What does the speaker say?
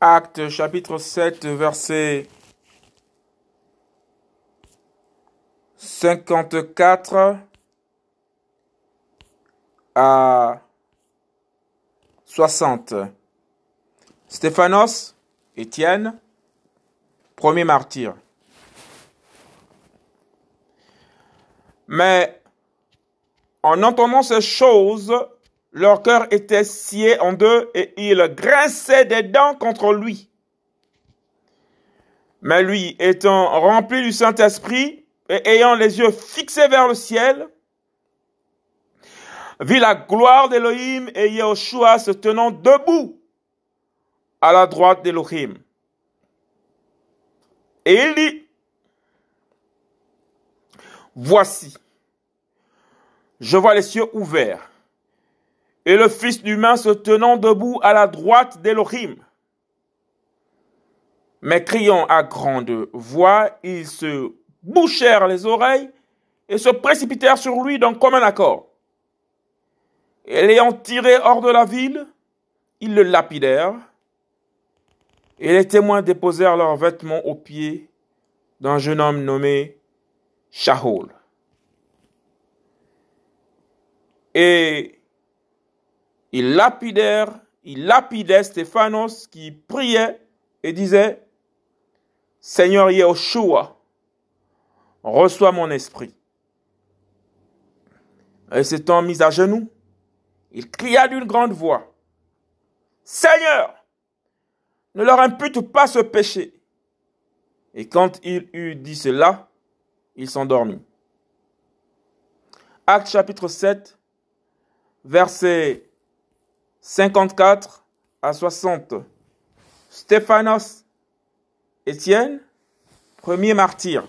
Actes chapitre 7, verset 54 à 60. Stéphanos, Étienne, premier martyr. Mais en entendant ces choses, leur cœur était scié en deux et ils grinçaient des dents contre lui. Mais lui, étant rempli du Saint-Esprit et ayant les yeux fixés vers le ciel, vit la gloire d'Élohim et Yahushua se tenant debout à la droite d'Élohim. Et il dit, Voici, je vois les cieux ouverts et le Fils d'humain se tenant debout à la droite d'Élohim. Mais criant à grande voix, ils se bouchèrent les oreilles et se précipitèrent sur lui d'un commun accord. Et l'ayant tiré hors de la ville, ils le lapidèrent, et les témoins déposèrent leurs vêtements aux pieds d'un jeune homme nommé Shaul. Et ils lapidèrent, ils lapidaient Stéphanos qui priait et disait, Seigneur Yahushua, reçois mon esprit. Et s'étant mis à genoux, il cria d'une grande voix, Seigneur, ne leur impute pas ce péché. Et quand il eut dit cela, il s'endormit. Acte chapitre 7, verset 54 à 60. Stéphanos, Étienne, premier martyr.